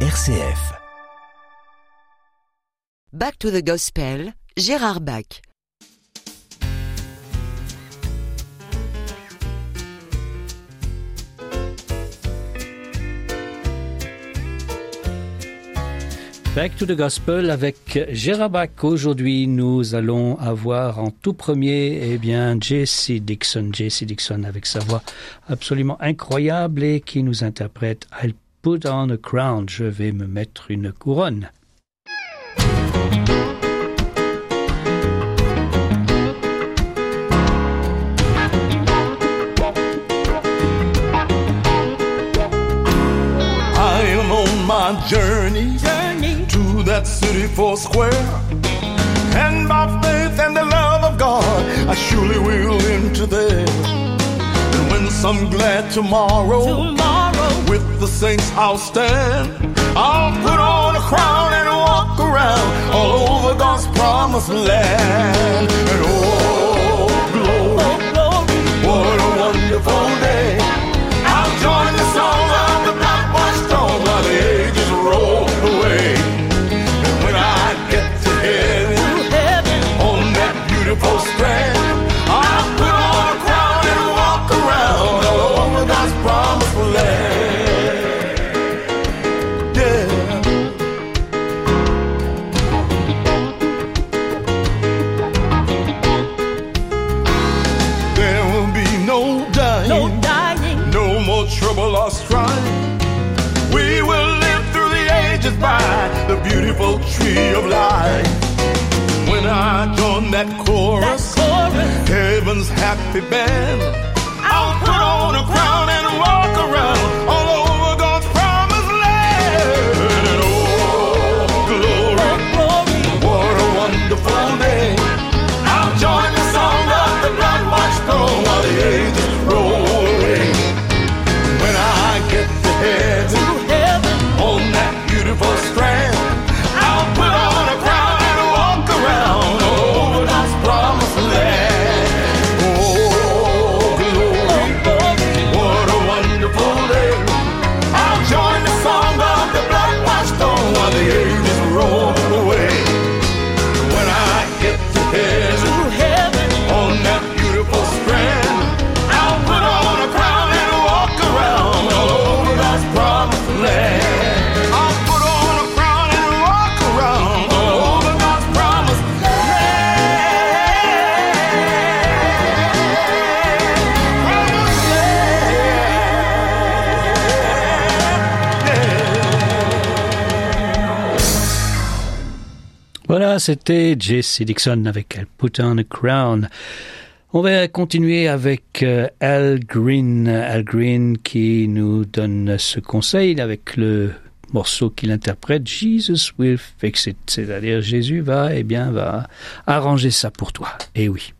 RCF. Back to the Gospel, Gérard Bach. Back to the Gospel avec Gérard Bach. Aujourd'hui, nous allons avoir en tout premier, eh bien, Jesse Dixon. Jesse Dixon avec sa voix absolument incroyable et qui nous interprète I'll put on a crown. Je vais me mettre une couronne. I am on my journey, to that city four square. And by faith and the love of God, I surely will enter there. And when some glad tomorrow, with the saints I'll stand. I'll put on a crown and walk around all over God's promised land. And oh, glory, what a wonderful day. I'll join the song of the black watch throne while the ages roll away. And when I get to heaven, on that beautiful strand, happy band, c'était Jesse Dixon avec Elle Put on a Crown. On va continuer avec euh, Al Green. Al Green qui nous donne ce conseil avec le morceau qu'il interprète Jesus will fix it. C'est-à-dire Jésus va, eh bien, va arranger ça pour toi. Et oui.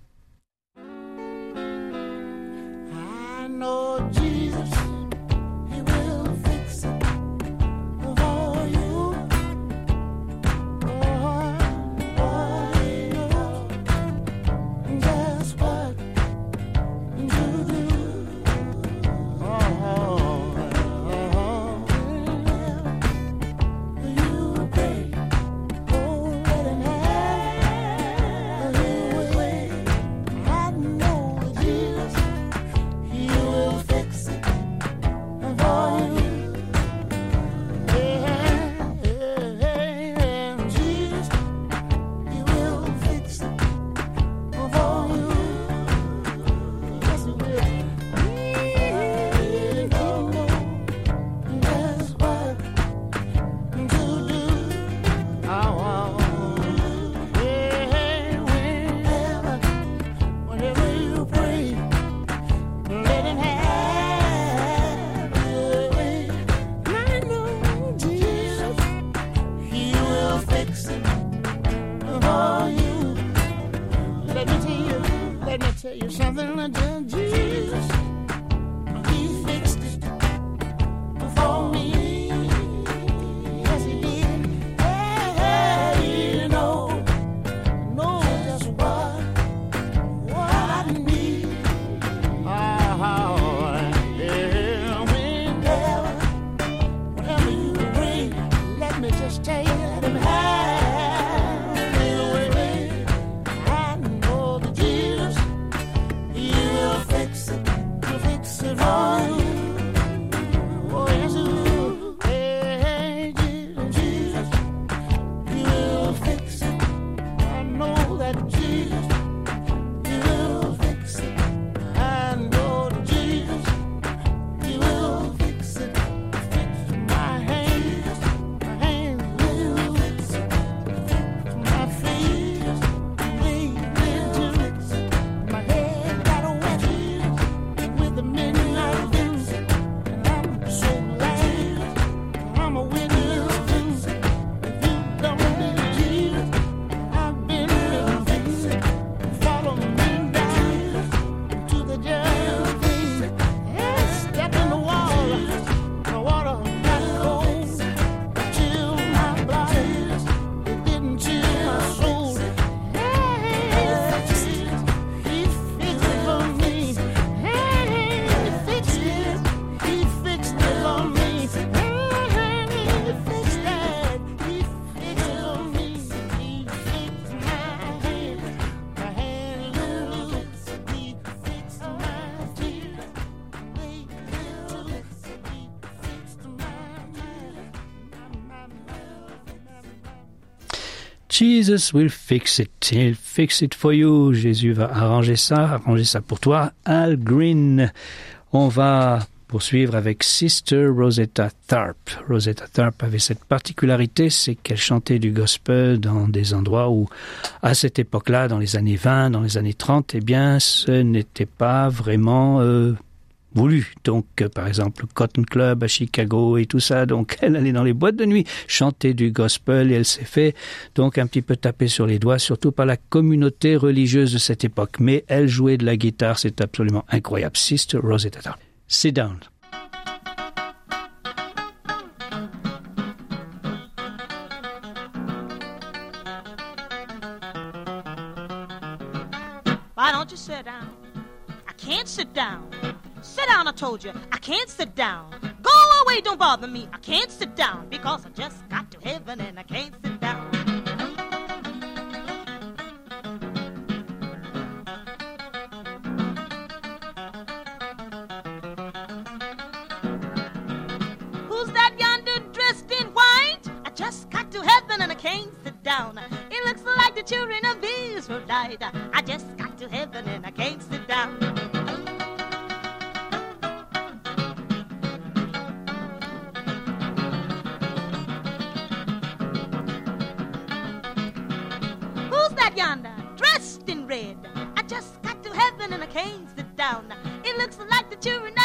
you're something I did you Jesus will fix it. He'll fix it for you. Jésus va arranger ça, arranger ça pour toi. Al Green. On va poursuivre avec Sister Rosetta Tharpe. Rosetta Tharpe avait cette particularité, c'est qu'elle chantait du gospel dans des endroits où, à cette époque-là, dans les années 20, dans les années 30, eh bien, ce n'était pas vraiment euh, voulu. Donc, euh, par exemple, le Cotton Club à Chicago et tout ça. Donc, elle allait dans les boîtes de nuit chanter du gospel et elle s'est fait donc un petit peu taper sur les doigts, surtout par la communauté religieuse de cette époque. Mais elle jouait de la guitare, c'est absolument incroyable. Sister Rosetta. Sit down. Why don't you sit down? I can't sit down. Sit down, I told you. I can't sit down. Go away, don't bother me. I can't sit down because I just got to heaven and I can't sit down. Looks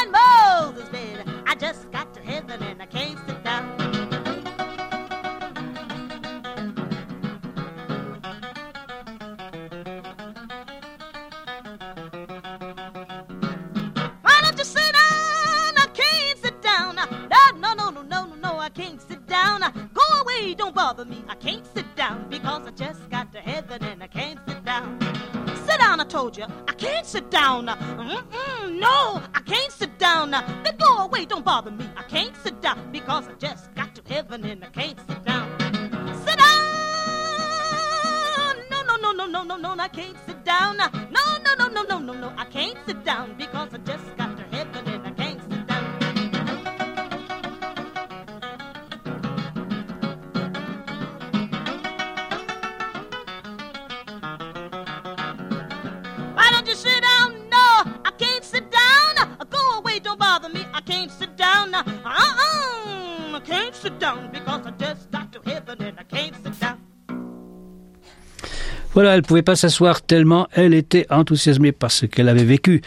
Voilà, elle pouvait pas s'asseoir tellement elle était enthousiasmée par ce qu'elle avait vécu.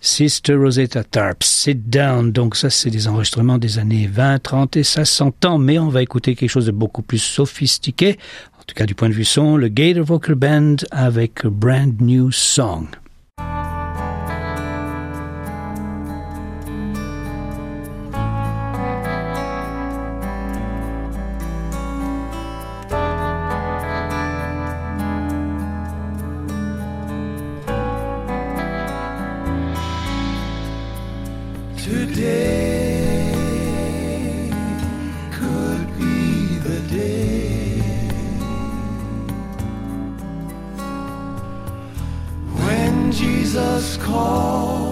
Sister Rosetta Tharpe, Sit Down. Donc ça, c'est des enregistrements des années 20, 30 et ça s'entend, mais on va écouter quelque chose de beaucoup plus sophistiqué. En tout cas, du point de vue son, le Gator Vocal Band avec a Brand New Song. Jesus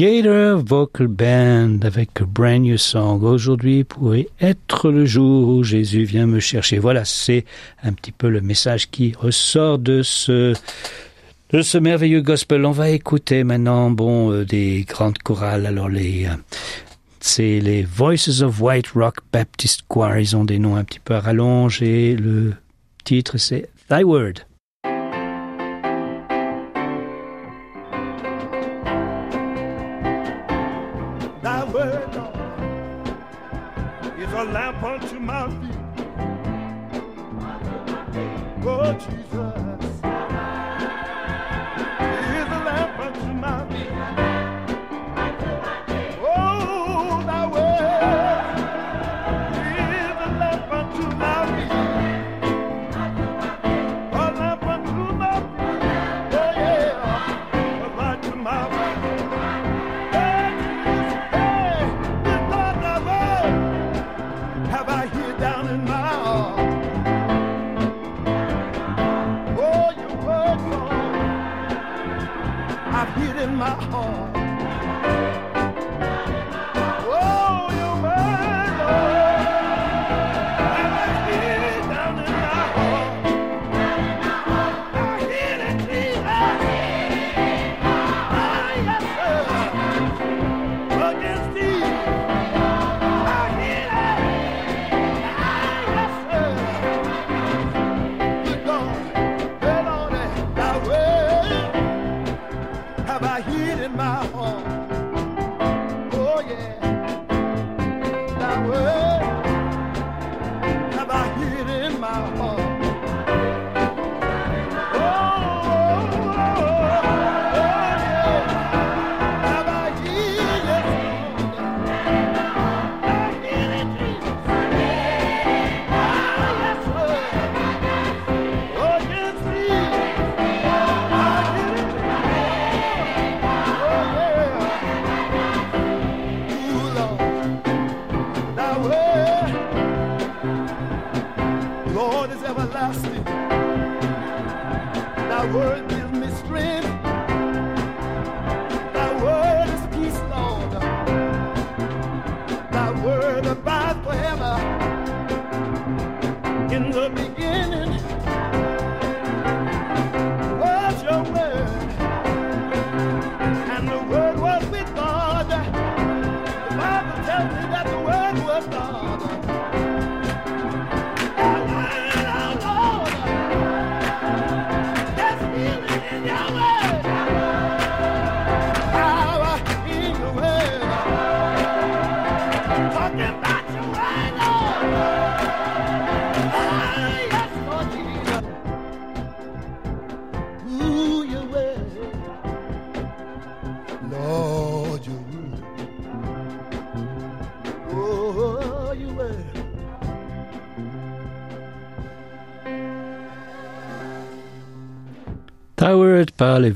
Gator Vocal Band avec a Brand New Song. Aujourd'hui pourrait être le jour où Jésus vient me chercher. Voilà, c'est un petit peu le message qui ressort de ce de ce merveilleux gospel. On va écouter maintenant bon euh, des grandes chorales. Alors euh, c'est les Voices of White Rock Baptist Choir. Ils ont des noms un petit peu à rallonge et le titre c'est Thy Word.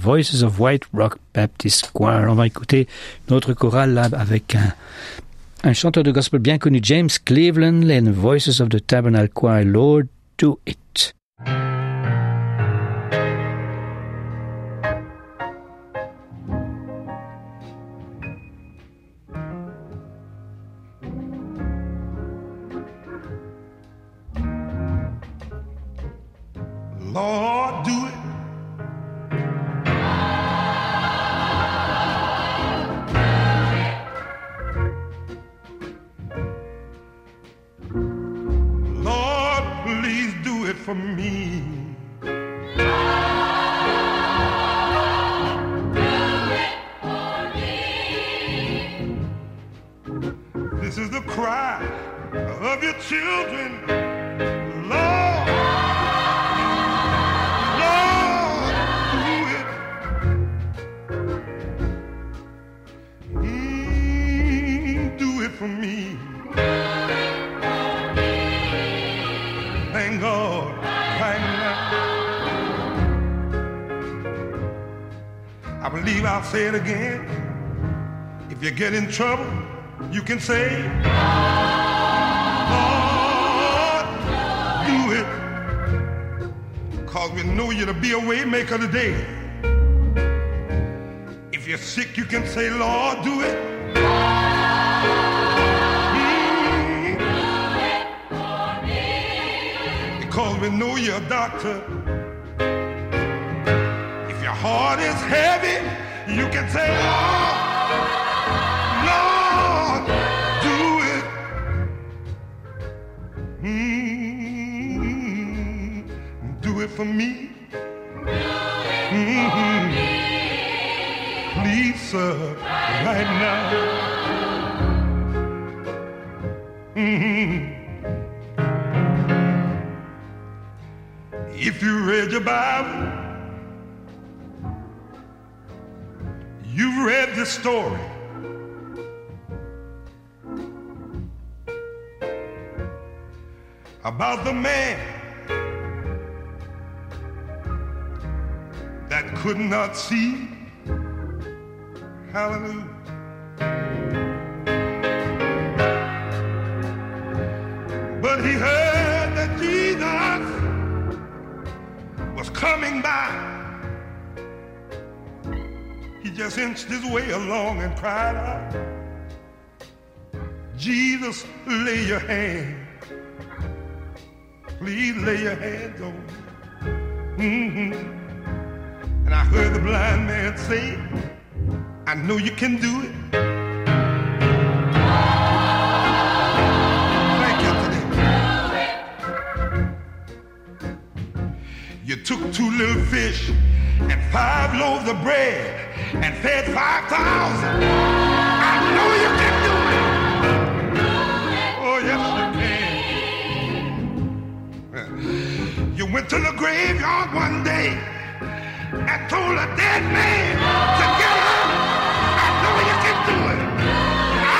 Voices of White Rock Baptist Choir. On va écouter notre chorale avec un, chanteur de gospel bien connu, James Cleveland, et Voices of the Tabernacle Choir, Lord, do it. Lord, do it. I believe I'll say it again. If you get in trouble, you can say, Lord, do it. Cause we know you to be a way maker today. If you're sick, you can say, Lord, do it. Mm. Because we know you're a doctor. Heart is heavy, you can say, Lord, Lord, do it. Mm, do it for me. Mhm. Please, sir, right now. Mhm. If you read your Bible, you've read this story. About the man that could not see. Hallelujah. But he heard that Jesus was coming by. Just inched his way along and cried out, Jesus, lay your hand. Please lay your hands on me. Mhm. And I heard the blind man say, I know you can do it. Thank you today. You took two little fish and five loaves of bread and fed 5,000. I know you can do it. Oh, yes, you can. You went to the graveyard one day and told a dead man to get up. I know you can do it.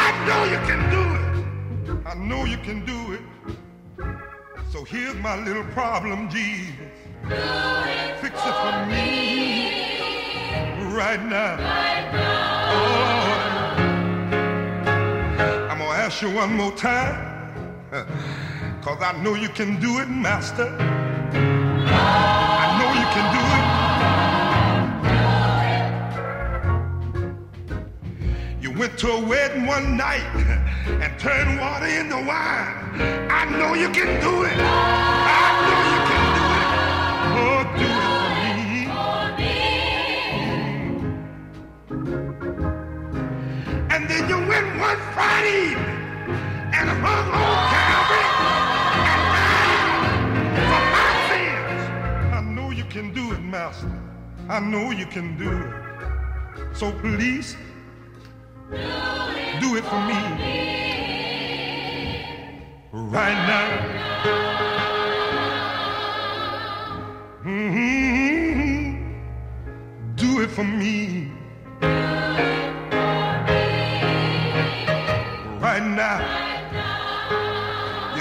I know you can do it. I know you can do it. So here's my little problem, Jesus. Fix it for me right now. Oh. I'm gonna ask you one more time. Cause I know you can do it, Master. I know you can do it. You went to a wedding one night and turned water into wine. I know you can do it. I and hung on Calvary and died for my sins. I know you can do it, Master. I know you can do it. So please, do it for me right now. Mhm. Do it for me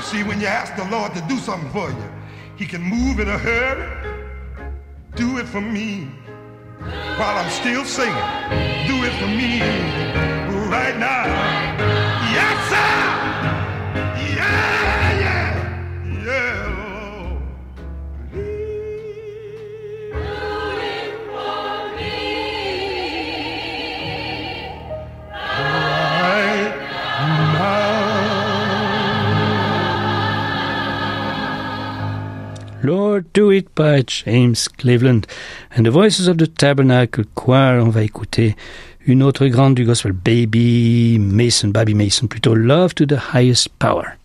see, when you ask the Lord to do something for you, He can move in a hurry. Do it for me while I'm still singing. Do it for me right now. Do It by James Cleveland. And the Voices of the Tabernacle Choir, on va écouter une autre grande du gospel, Baby Mason, Baby Mason plutôt, Love to the Highest Power.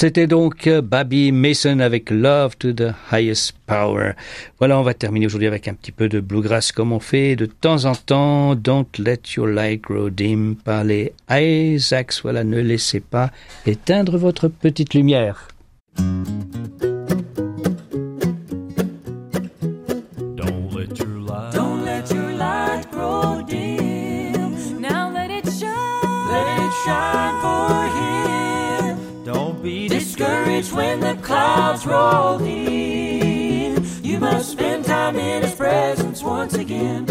C'était donc euh, Baby Mason avec Love to the Highest Power. Voilà, on va terminer aujourd'hui avec un petit peu de bluegrass comme on fait de temps en temps. Don't let your light grow dim par les Isaacs. Voilà, ne laissez pas éteindre votre petite lumière. You must spend time in His presence once again.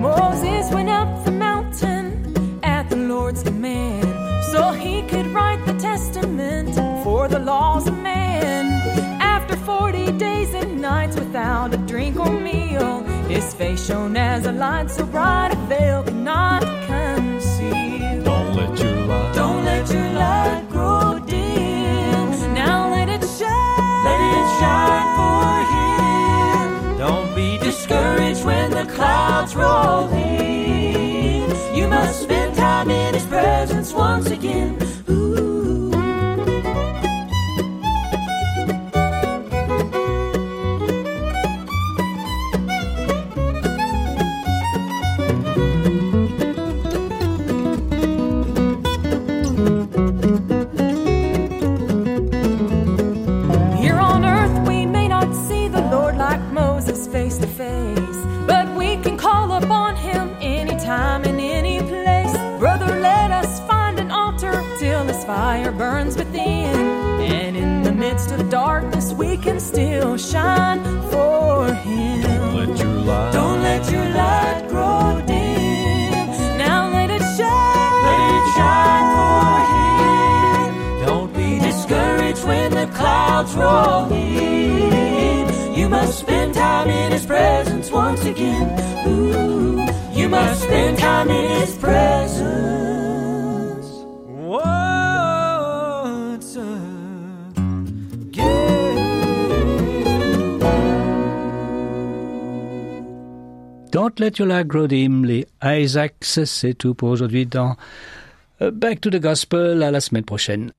Moses went up the mountain at the Lord's command so he could write the testament for the laws of man. After 40 days and nights without a drink or meal, his face shone as a light so bright a veil cannot that you are. Don't must spend time in His presence once again. Ooh, you must spend time in His presence. Once Don't Let Your Light Grow Dim, les Isaacs, c'est tout pour aujourd'hui dans euh, Back to the Gospel, à la semaine prochaine.